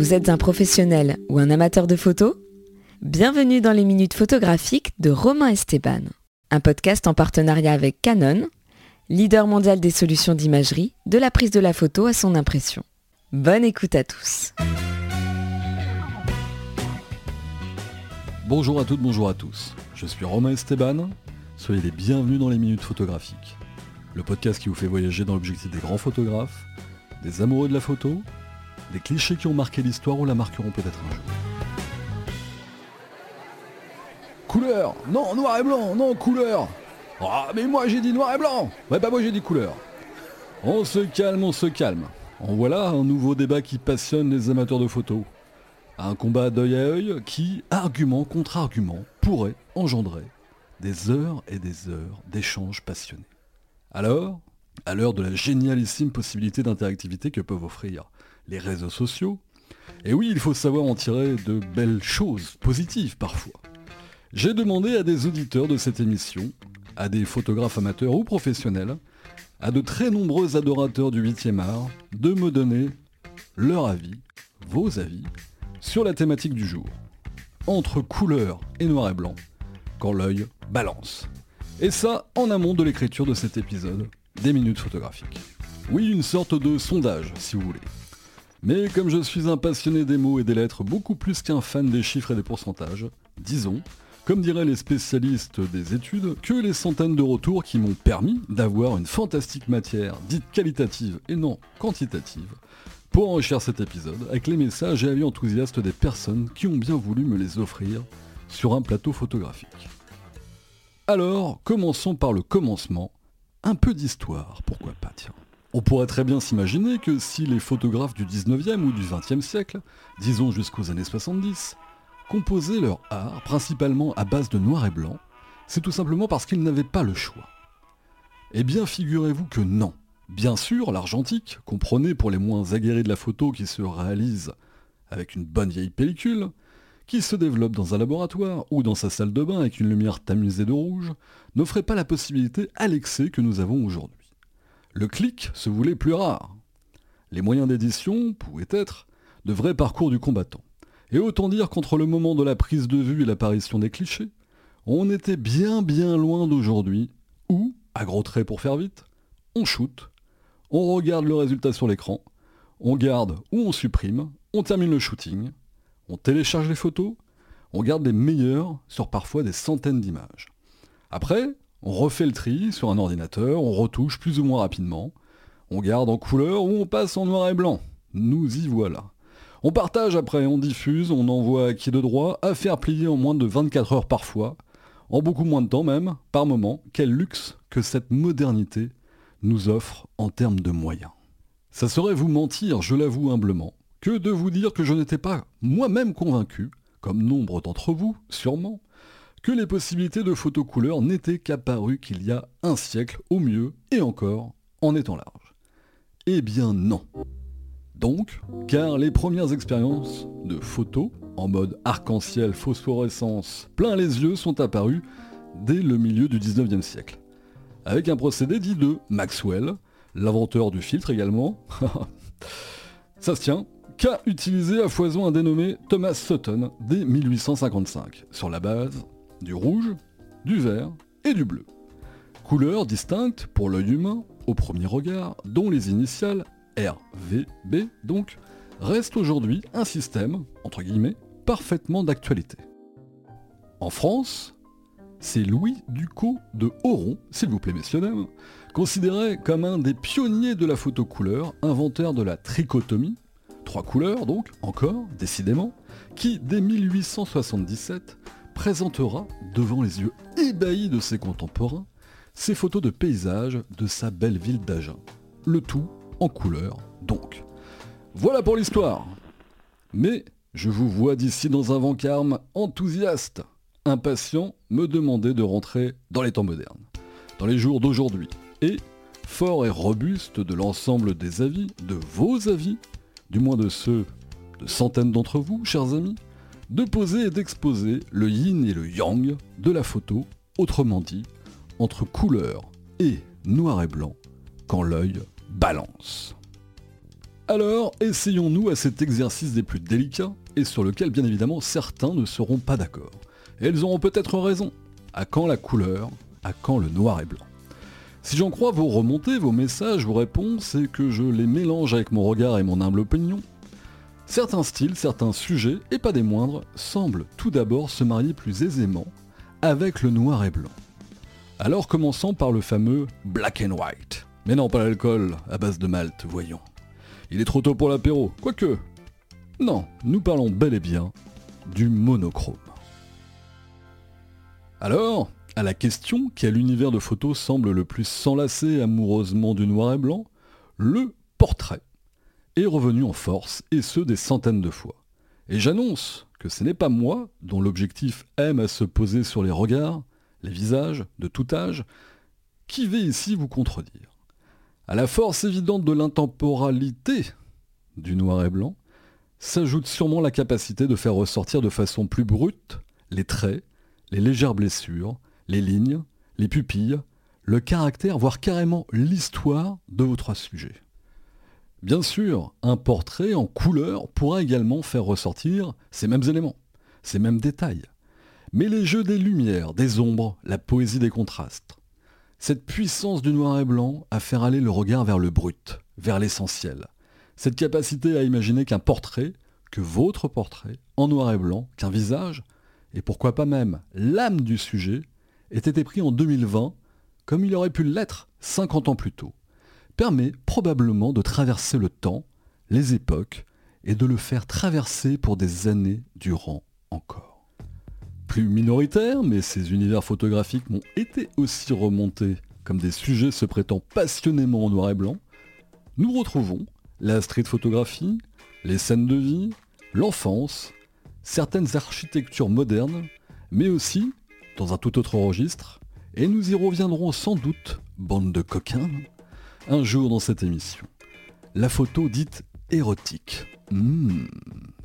Vous êtes un professionnel ou un amateur de photos Bienvenue dans les minutes photographiques de Romain Esteban, un podcast en partenariat avec Canon, leader mondial des solutions d'imagerie, de la prise de la photo à son impression. Bonne écoute à tous. Bonjour à toutes, bonjour à tous. Je suis Romain Esteban. Soyez les bienvenus dans les minutes photographiques. Le podcast qui vous fait voyager dans l'objectif des grands photographes, des amoureux de la photo, des clichés qui ont marqué l'histoire ou la marqueront peut-être un jour. Couleur Non, noir et blanc Non, couleur Ah, mais moi j'ai dit noir et blanc Ouais, bah moi j'ai dit couleur. On se calme, on se calme. En voilà un nouveau débat qui passionne les amateurs de photos. Un combat d'œil à œil qui, argument contre argument, pourrait engendrer des heures et des heures d'échanges passionnés. Alors, à l'heure de la génialissime possibilité d'interactivité que peuvent offrir les réseaux sociaux, et oui, il faut savoir en tirer de belles choses, positives parfois. J'ai demandé à des auditeurs de cette émission, à des photographes amateurs ou professionnels, à de très nombreux adorateurs du 8e art, de me donner leur avis, vos avis, sur la thématique du jour. Entre couleur et noir et blanc, quand l'œil balance. Et ça en amont de l'écriture de cet épisode des minutes photographiques. Oui, une sorte de sondage, si vous voulez. Mais comme je suis un passionné des mots et des lettres beaucoup plus qu'un fan des chiffres et des pourcentages, disons comme diraient les spécialistes des études, que les centaines de retours qui m'ont permis d'avoir une fantastique matière dite qualitative et non quantitative pour enrichir cet épisode avec les messages et avis enthousiastes des personnes qui ont bien voulu me les offrir sur un plateau photographique. Alors, commençons par le commencement, un peu d'histoire, pourquoi pas, tiens. On pourrait très bien s'imaginer que si les photographes du 19e ou du 20e siècle, disons jusqu'aux années 70, composaient leur art principalement à base de noir et blanc, c'est tout simplement parce qu'ils n'avaient pas le choix. Eh bien, figurez-vous que non. Bien sûr, l'argentique, comprenez pour les moins aguerris de la photo qui se réalise avec une bonne vieille pellicule, qui se développe dans un laboratoire ou dans sa salle de bain avec une lumière tamisée de rouge, n'offrait pas la possibilité à l'excès que nous avons aujourd'hui. Le clic se voulait plus rare. Les moyens d'édition pouvaient être de vrais parcours du combattant. Et autant dire qu'entre le moment de la prise de vue et l'apparition des clichés, on était bien bien loin d'aujourd'hui, où, à gros traits pour faire vite, on shoot, on regarde le résultat sur l'écran, on garde ou on supprime, on termine le shooting, on télécharge les photos, on garde les meilleures sur parfois des centaines d'images. Après, on refait le tri sur un ordinateur, on retouche plus ou moins rapidement, on garde en couleur ou on passe en noir et blanc. Nous y voilà. On partage après, on diffuse, on envoie à qui de droit, à faire plier en moins de 24 heures parfois, en beaucoup moins de temps même, par moment, quel luxe que cette modernité nous offre en termes de moyens. Ça serait vous mentir, je l'avoue humblement, que de vous dire que je n'étais pas moi-même convaincu, comme nombre d'entre vous, sûrement, que les possibilités de photocouleur n'étaient qu'apparues qu'il y a un siècle au mieux, et encore en étant large. Eh bien non. Donc, car les premières expériences de photos en mode arc-en-ciel phosphorescence plein les yeux sont apparues dès le milieu du 19e siècle. Avec un procédé dit de Maxwell, l'inventeur du filtre également. Ça se tient, qu'a utilisé à foison un dénommé Thomas Sutton dès 1855, sur la base du rouge, du vert et du bleu. Couleurs distinctes pour l'œil humain au premier regard, dont les initiales RVB donc, reste aujourd'hui un système, entre guillemets, parfaitement d'actualité. En France, c'est Louis Ducot de Oron, s'il vous plaît messieurs dames, considéré comme un des pionniers de la photo couleur, inventeur de la trichotomie, trois couleurs donc, encore, décidément, qui dès 1877 présentera, devant les yeux ébahis de ses contemporains, ses photos de paysages de sa belle ville d'Agen. Le tout en couleur, donc. Voilà pour l'histoire. Mais je vous vois d'ici dans un vacarme enthousiaste, impatient, me demander de rentrer dans les temps modernes, dans les jours d'aujourd'hui, et, fort et robuste de l'ensemble des avis, de vos avis, du moins de ceux de centaines d'entre vous, chers amis, de poser et d'exposer le yin et le yang de la photo, autrement dit, entre couleur et noir et blanc, quand l'œil balance. Alors, essayons-nous à cet exercice des plus délicats, et sur lequel bien évidemment certains ne seront pas d'accord. Et ils auront peut-être raison. À quand la couleur À quand le noir et blanc Si j'en crois vos remontées, vos messages, vos réponses, et que je les mélange avec mon regard et mon humble opinion, certains styles, certains sujets, et pas des moindres, semblent tout d'abord se marier plus aisément avec le noir et blanc. Alors commençons par le fameux black and white. Mais non, pas l'alcool à base de malt, voyons. Il est trop tôt pour l'apéro, quoique. Non, nous parlons bel et bien du monochrome. Alors, à la question quel univers de photos semble le plus s'enlacer amoureusement du noir et blanc, le portrait est revenu en force, et ce des centaines de fois. Et j'annonce que ce n'est pas moi dont l'objectif aime à se poser sur les regards, les visages, de tout âge, qui vais ici vous contredire. À la force évidente de l'intemporalité du noir et blanc, s'ajoute sûrement la capacité de faire ressortir de façon plus brute les traits, les légères blessures, les lignes, les pupilles, le caractère, voire carrément l'histoire de votre sujet. Bien sûr, un portrait en couleur pourra également faire ressortir ces mêmes éléments, ces mêmes détails. Mais les jeux des lumières, des ombres, la poésie des contrastes, cette puissance du noir et blanc à faire aller le regard vers le brut, vers l'essentiel. Cette capacité à imaginer qu'un portrait, que votre portrait, en noir et blanc, qu'un visage, et pourquoi pas même l'âme du sujet, ait été pris en 2020, comme il aurait pu l'être 50 ans plus tôt, permet probablement de traverser le temps, les époques, et de le faire traverser pour des années durant encore. Plus minoritaire, mais ces univers photographiques m'ont été aussi remontés comme des sujets se prêtant passionnément en noir et blanc, nous retrouvons la street photographie, les scènes de vie, l'enfance, certaines architectures modernes, mais aussi, dans un tout autre registre, et nous y reviendrons sans doute, bande de coquins, un jour dans cette émission, la photo dite érotique. Hmm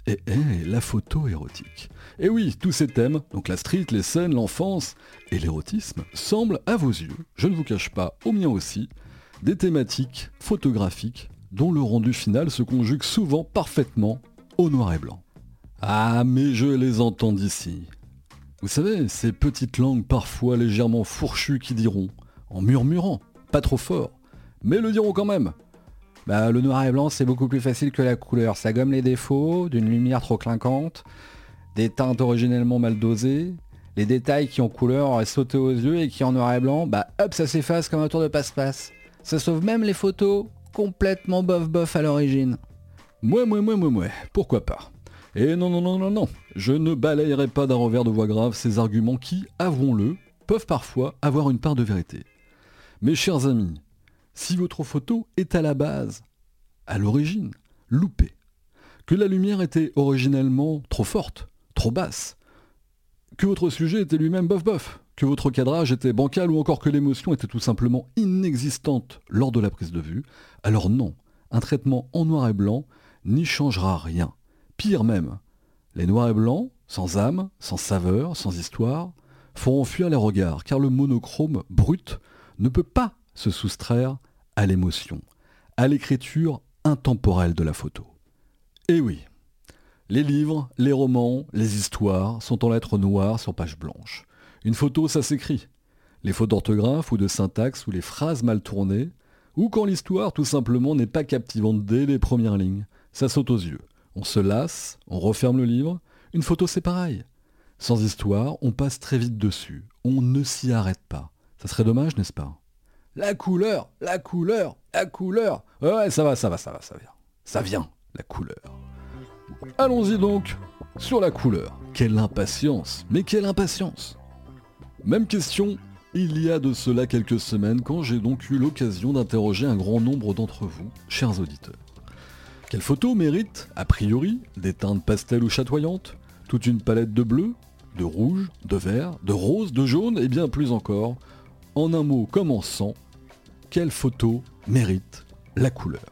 et la photo érotique. Et oui, tous ces thèmes, donc la street, les scènes, l'enfance et l'érotisme, semblent à vos yeux, je ne vous cache pas, au mien aussi, des thématiques photographiques dont le rendu final se conjugue souvent parfaitement au noir et blanc. Ah, mais je les entends d'ici. Vous savez, ces petites langues parfois légèrement fourchues qui diront, en murmurant, pas trop fort, mais le diront quand même, bah, le noir et blanc, c'est beaucoup plus facile que la couleur. Ça gomme les défauts d'une lumière trop clinquante, des teintes originellement mal dosées, les détails qui en couleur sauté aux yeux et qui en noir et blanc, bah hop, ça s'efface comme un tour de passe-passe. Ça sauve même les photos complètement bof-bof à l'origine. Mouais, mouais, mouais, mouais, mouais, pourquoi pas? Et non, non, non, non, non, je ne balayerai pas d'un revers de voix grave ces arguments qui, avouons-le, peuvent parfois avoir une part de vérité. Mes chers amis, si votre photo est à la base, à l'origine, loupée, que la lumière était originellement trop forte, trop basse, que votre sujet était lui-même bof-bof, que votre cadrage était bancal ou encore que l'émotion était tout simplement inexistante lors de la prise de vue, alors non, un traitement en noir et blanc n'y changera rien. Pire même, les noirs et blancs, sans âme, sans saveur, sans histoire, feront fuir les regards, car le monochrome brut ne peut pas se soustraire à l'émotion, à l'écriture intemporelle de la photo. Et oui, les livres, les romans, les histoires sont en lettres noires sur page blanche. Une photo, ça s'écrit. Les fautes d'orthographe ou de syntaxe ou les phrases mal tournées, ou quand l'histoire tout simplement n'est pas captivante dès les premières lignes, ça saute aux yeux. On se lasse, on referme le livre, une photo c'est pareil. Sans histoire, on passe très vite dessus, on ne s'y arrête pas. Ça serait dommage, n'est-ce pas? La couleur, la couleur, la couleur. Ouais, ça va, ça va, ça va, ça vient. Ça vient, la couleur. Allons-y donc sur la couleur. Quelle impatience, mais quelle impatience. Même question, il y a de cela quelques semaines quand j'ai donc eu l'occasion d'interroger un grand nombre d'entre vous, chers auditeurs. Quelle photo mérite, a priori, des teintes pastel ou chatoyantes? Toute une palette de bleu, de rouge, de vert, de rose, de jaune et bien plus encore. En un mot comme en sang, quelle photo mérite la couleur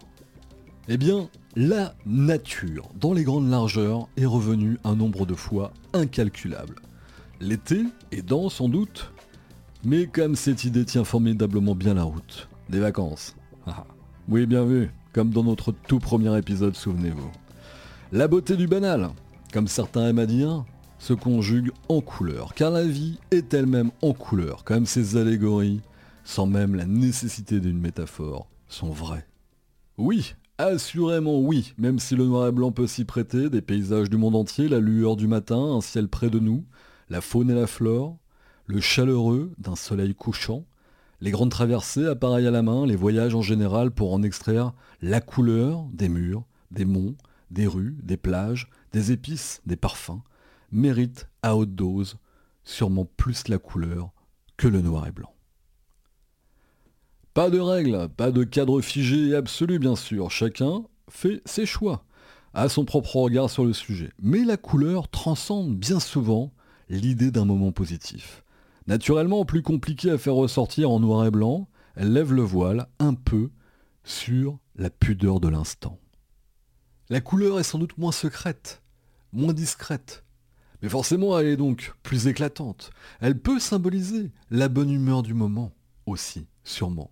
Eh bien, la nature, dans les grandes largeurs, est revenue un nombre de fois incalculable. L'été est dans sans doute, mais comme cette idée tient formidablement bien la route, des vacances. Ah, oui, bien vu, comme dans notre tout premier épisode, souvenez-vous. La beauté du banal, comme certains aiment à dire, se conjugue en couleur, car la vie est elle-même en couleur, comme ces allégories, sans même la nécessité d'une métaphore, sont vraies. Oui, assurément oui, même si le noir et blanc peut s'y prêter, des paysages du monde entier, la lueur du matin, un ciel près de nous, la faune et la flore, le chaleureux d'un soleil couchant, les grandes traversées, appareils à la main, les voyages en général pour en extraire la couleur des murs, des monts, des rues, des plages, des épices, des parfums, méritent à haute dose sûrement plus la couleur que le noir et blanc. Pas de règles, pas de cadre figé et absolu bien sûr, chacun fait ses choix, a son propre regard sur le sujet. Mais la couleur transcende bien souvent l'idée d'un moment positif. Naturellement plus compliqué à faire ressortir en noir et blanc, elle lève le voile un peu sur la pudeur de l'instant. La couleur est sans doute moins secrète, moins discrète, mais forcément elle est donc plus éclatante. Elle peut symboliser la bonne humeur du moment aussi, sûrement.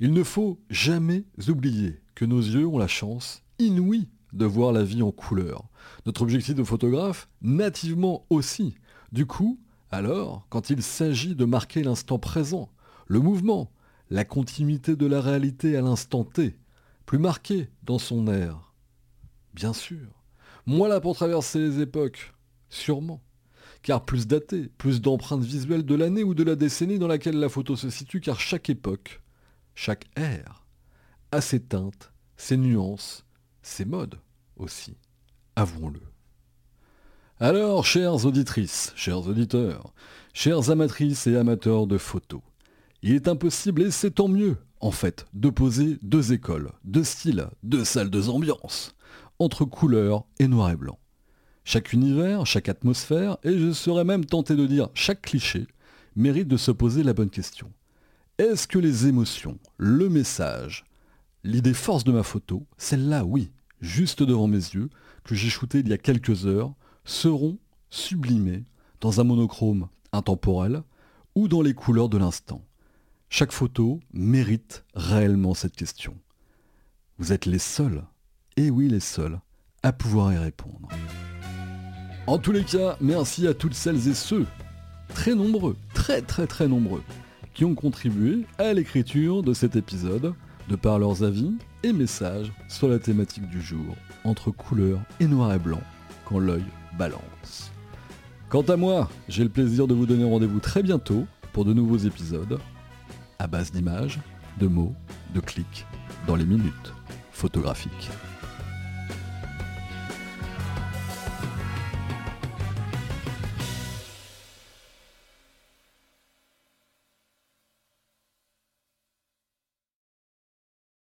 Il ne faut jamais oublier que nos yeux ont la chance inouïe de voir la vie en couleur. Notre objectif de photographe, nativement aussi. Du coup, alors, quand il s'agit de marquer l'instant présent, le mouvement, la continuité de la réalité à l'instant T, plus marqué dans son air. Bien sûr. Moins là pour traverser les époques, sûrement. Car plus daté, plus d'empreintes visuelles de l'année ou de la décennie dans laquelle la photo se situe, car chaque époque, chaque ère, a ses teintes, ses nuances, ses modes aussi, avouons-le. Alors, chères auditrices, chers auditeurs, chères amatrices et amateurs de photos, il est impossible, et c'est tant mieux, en fait, d'opposer deux écoles, deux styles, deux salles, deux ambiances, entre couleur et noir et blanc. Chaque univers, chaque atmosphère, et je serais même tenté de dire chaque cliché, mérite de se poser la bonne question. Est-ce que les émotions, le message, l'idée force de ma photo, celle-là, oui, juste devant mes yeux, que j'ai shooté il y a quelques heures, seront sublimés dans un monochrome intemporel ou dans les couleurs de l'instant? Chaque photo mérite réellement cette question. Vous êtes les seuls, et oui les seuls, à pouvoir y répondre. En tous les cas, merci à toutes celles et ceux, très nombreux, très très très nombreux, qui ont contribué à l'écriture de cet épisode, de par leurs avis et messages sur la thématique du jour, entre couleur et noir et blanc, quand l'œil balance. Quant à moi, j'ai le plaisir de vous donner rendez-vous très bientôt pour de nouveaux épisodes à base d'images, de mots, de clics dans les minutes photographiques.